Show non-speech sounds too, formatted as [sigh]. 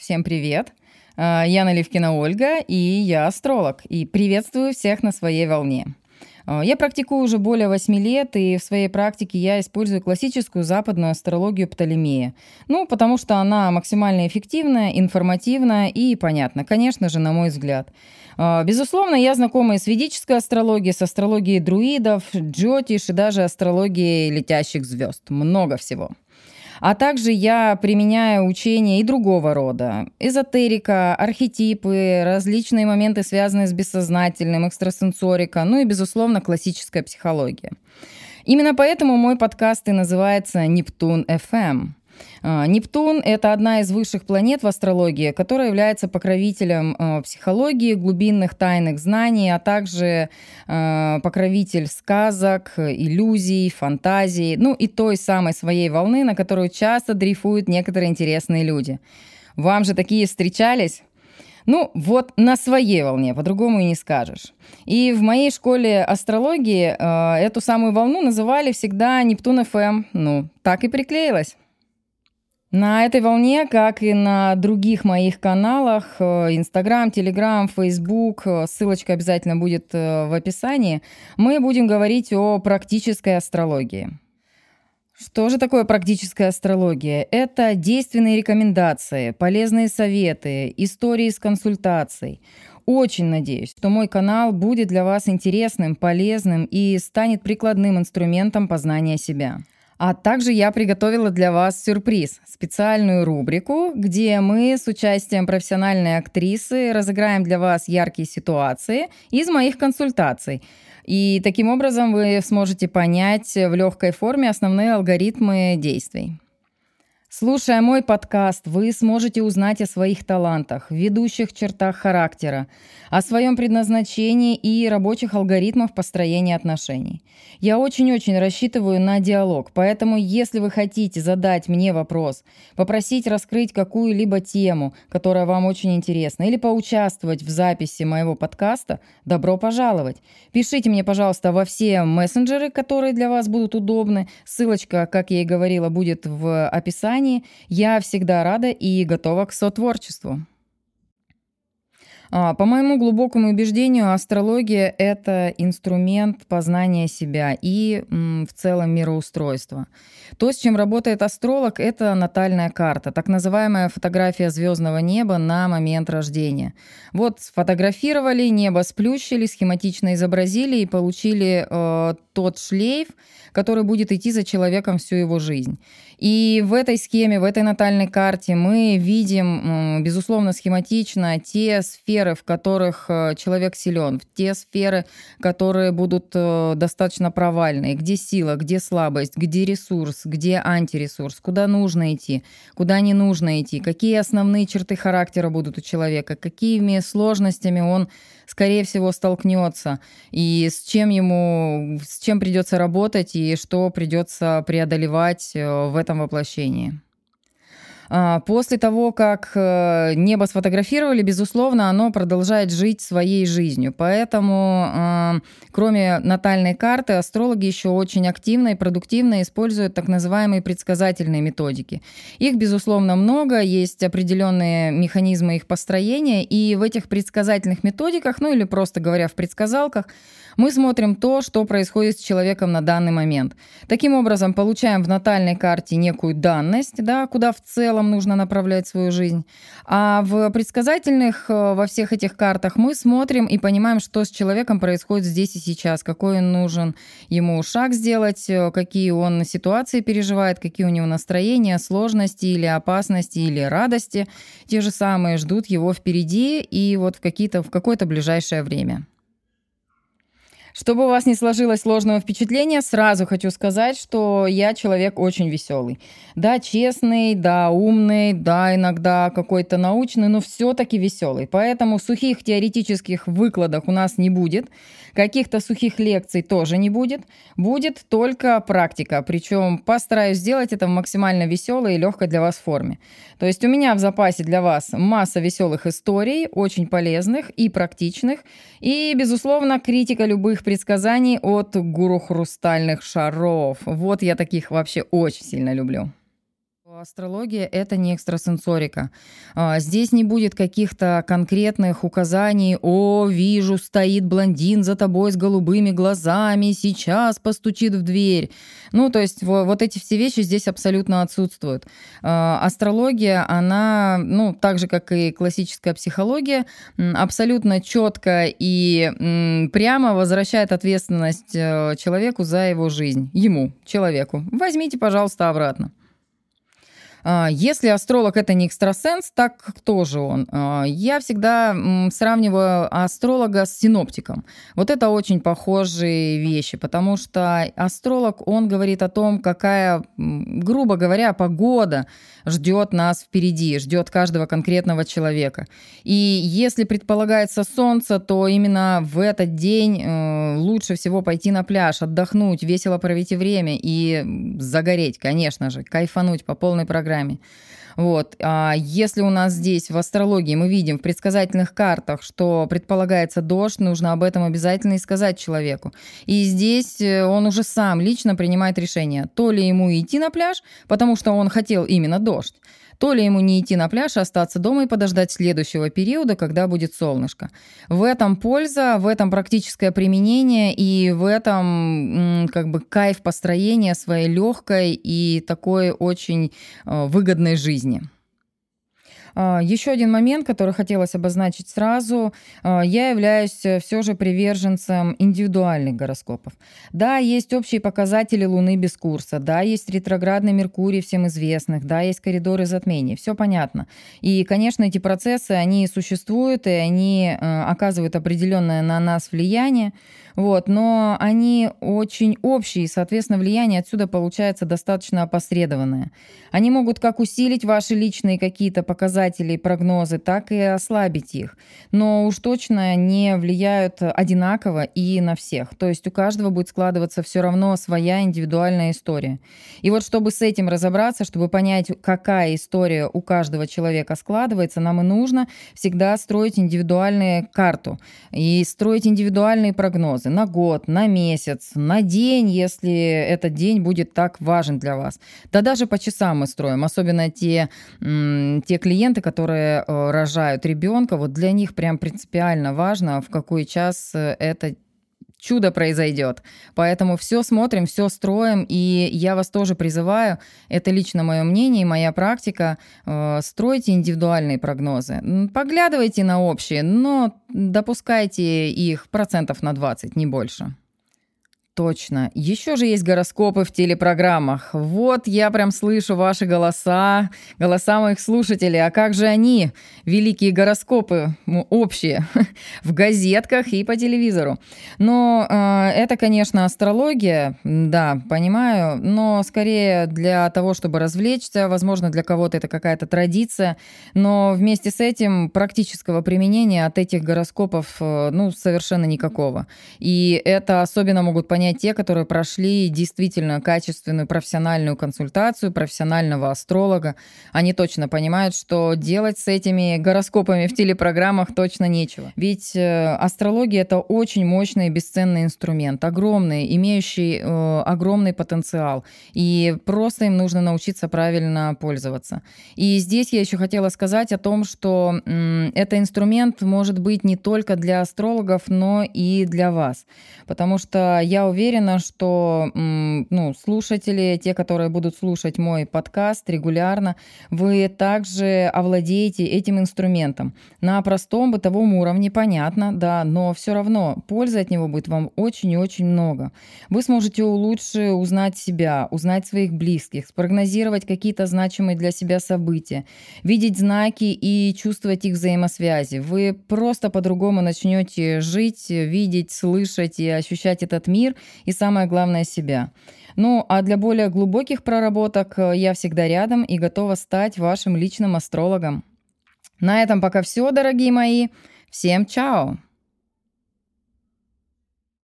Всем привет! А, я Наливкина Ольга, и я астролог. И приветствую всех на своей волне. А, я практикую уже более 8 лет, и в своей практике я использую классическую западную астрологию Птолемея. Ну, потому что она максимально эффективная, информативная и понятна, конечно же, на мой взгляд. А, безусловно, я знакома и с ведической астрологией, с астрологией друидов, джотиш и даже астрологией летящих звезд. Много всего. А также я применяю учения и другого рода. Эзотерика, архетипы, различные моменты, связанные с бессознательным, экстрасенсорика, ну и, безусловно, классическая психология. Именно поэтому мой подкаст и называется «Нептун FM». А, Нептун — это одна из высших планет в астрологии, которая является покровителем а, психологии, глубинных тайных знаний, а также а, покровитель сказок, иллюзий, фантазий, ну и той самой своей волны, на которую часто дрейфуют некоторые интересные люди. Вам же такие встречались? Ну, вот на своей волне, по-другому и не скажешь. И в моей школе астрологии э, эту самую волну называли всегда Нептун ФМ. Ну, так и приклеилось. На этой волне, как и на других моих каналах, э, Инстаграм, Телеграм, Фейсбук, э, ссылочка обязательно будет э, в описании, мы будем говорить о практической астрологии. Что же такое практическая астрология? Это действенные рекомендации, полезные советы, истории с консультацией. Очень надеюсь, что мой канал будет для вас интересным, полезным и станет прикладным инструментом познания себя. А также я приготовила для вас сюрприз, специальную рубрику, где мы с участием профессиональной актрисы разыграем для вас яркие ситуации из моих консультаций. И таким образом вы сможете понять в легкой форме основные алгоритмы действий. Слушая мой подкаст, вы сможете узнать о своих талантах, ведущих чертах характера, о своем предназначении и рабочих алгоритмах построения отношений. Я очень-очень рассчитываю на диалог, поэтому если вы хотите задать мне вопрос, попросить раскрыть какую-либо тему, которая вам очень интересна, или поучаствовать в записи моего подкаста, добро пожаловать. Пишите мне, пожалуйста, во все мессенджеры, которые для вас будут удобны. Ссылочка, как я и говорила, будет в описании компании, я всегда рада и готова к сотворчеству. А, по моему глубокому убеждению, астрология — это инструмент познания себя и в целом мироустройства. То, с чем работает астролог, это натальная карта, так называемая фотография звездного неба на момент рождения. Вот сфотографировали, небо сплющили, схематично изобразили и получили э, тот шлейф, который будет идти за человеком всю его жизнь. И в этой схеме, в этой натальной карте мы видим, безусловно, схематично те сферы, в которых э, человек силен, те сферы, которые будут э, достаточно провальные, где сила, где слабость, где ресурс, где антиресурс, куда нужно идти, куда не нужно идти, какие основные черты характера будут у человека, какими сложностями он, скорее всего, столкнется, и с чем ему, с чем придется работать, и что придется преодолевать э, в этом воплощении. А, после того, как э, небо сфотографировали, безусловно, оно продолжает жить своей жизнью. Поэтому, а, кроме натальной карты, астрологи еще очень активно и продуктивно используют так называемые предсказательные методики. Их, безусловно, много, есть определенные механизмы их построения, и в этих предсказательных методиках, ну или просто говоря, в предсказалках, мы смотрим то, что происходит с человеком на данный момент. Таким образом, получаем в натальной карте некую данность, да, куда в целом нужно направлять свою жизнь. А в предсказательных, э, во всех этих картах мы смотрим и понимаем, что с человеком происходит здесь и сейчас, какой он нужен ему шаг сделать, э, какие он ситуации переживает, какие у него настроения, сложности или опасности или радости. Те же самые ждут его впереди и вот в, какие-то, в какое-то ближайшее время. Чтобы у вас не сложилось сложного впечатления, сразу хочу сказать, что я человек очень веселый. Да, честный, да, умный, да, иногда какой-то научный, но все-таки веселый. Поэтому сухих теоретических выкладок у нас не будет. Каких-то сухих лекций тоже не будет. Будет только практика. Причем постараюсь сделать это в максимально веселой и легкой для вас форме. То есть у меня в запасе для вас масса веселых историй, очень полезных и практичных. И, безусловно, критика любых любых предсказаний от гуру хрустальных шаров. Вот я таких вообще очень сильно люблю. Астрология – это не экстрасенсорика. А, здесь не будет каких-то конкретных указаний «О, вижу, стоит блондин за тобой с голубыми глазами, сейчас постучит в дверь». Ну, то есть вот эти все вещи здесь абсолютно отсутствуют. А, астрология, она, ну, так же, как и классическая психология, абсолютно четко и прямо возвращает ответственность э, человеку за его жизнь. Ему, человеку. Возьмите, пожалуйста, обратно. А, если астролог это не экстрасенс, так кто же он? А, я всегда сравниваю астролога с синоптиком. Вот это очень похожие вещи, потому что астролог, он говорит о том, какая, грубо говоря, погода ждет нас впереди, ждет каждого конкретного человека. И если предполагается солнце, то именно в этот день э, лучше всего пойти на пляж, отдохнуть, весело провести время и загореть, конечно же, кайфануть по полной программе программе. Вот. А если у нас здесь в астрологии мы видим в предсказательных картах, что предполагается дождь, нужно об этом обязательно и сказать человеку. И здесь э, он уже сам лично принимает решение, то ли ему идти на пляж, потому что он хотел именно дождь, то ли ему не идти на пляж, а остаться дома и подождать следующего периода, когда будет солнышко. В этом польза, в этом практическое применение и в этом как бы кайф построения своей легкой и такой очень э, выгодной жизни. А, Еще один момент, который хотелось обозначить сразу. А, я являюсь э, все же приверженцем индивидуальных гороскопов. Да, есть общие показатели Луны без курса, да, есть ретроградный Меркурий всем известных, да, есть коридоры затмений, все понятно. И, конечно, эти процессы, они существуют, и они э, оказывают определенное на нас влияние. Вот, но они очень общие, и, соответственно, влияние отсюда получается достаточно опосредованное. Они могут как усилить ваши личные какие-то показатели и прогнозы, так и ослабить их, но уж точно не влияют одинаково и на всех. То есть у каждого будет складываться все равно своя индивидуальная история. И вот чтобы с этим разобраться, чтобы понять, какая история у каждого человека складывается, нам и нужно всегда строить индивидуальную карту и строить индивидуальные прогнозы прогнозы на год, на месяц, на день, если этот день будет так важен для вас. Да даже по часам мы строим, особенно те, те клиенты, которые э, рожают ребенка, вот для них прям принципиально важно, в какой час э, это чудо произойдет. Поэтому все смотрим, все строим, и я вас тоже призываю, это лично мое мнение и моя практика, э, стройте индивидуальные прогнозы. Поглядывайте на общие, но допускайте их процентов на 20, не больше. Точно. Еще же есть гороскопы в телепрограммах. Вот я прям слышу ваши голоса, голоса моих слушателей. А как же они, великие гороскопы, общие, [laughs] в газетках и по телевизору? Но э, это, конечно, астрология, да, понимаю, но скорее для того, чтобы развлечься, возможно, для кого-то это какая-то традиция, но вместе с этим практического применения от этих гороскопов, э, ну, совершенно никакого. И это особенно могут понять понять те, которые прошли действительно качественную профессиональную консультацию профессионального астролога. Они точно понимают, что делать с этими гороскопами в телепрограммах точно нечего. Ведь э, астрология — это очень мощный и бесценный инструмент, огромный, имеющий э, огромный потенциал. И просто им нужно научиться правильно пользоваться. И здесь я еще хотела сказать о том, что э, это инструмент может быть не только для астрологов, но и для вас. Потому что я уверена, что ну, слушатели, те, которые будут слушать мой подкаст регулярно, вы также овладеете этим инструментом. На простом бытовом уровне, понятно, да, но все равно пользы от него будет вам очень и очень много. Вы сможете лучше узнать себя, узнать своих близких, спрогнозировать какие-то значимые для себя события, видеть знаки и чувствовать их взаимосвязи. Вы просто по-другому начнете жить, видеть, слышать и ощущать этот мир – и самое главное себя. Ну, а для более глубоких проработок э, я всегда рядом и готова стать вашим личным астрологом. На этом пока все, дорогие мои. Всем чао!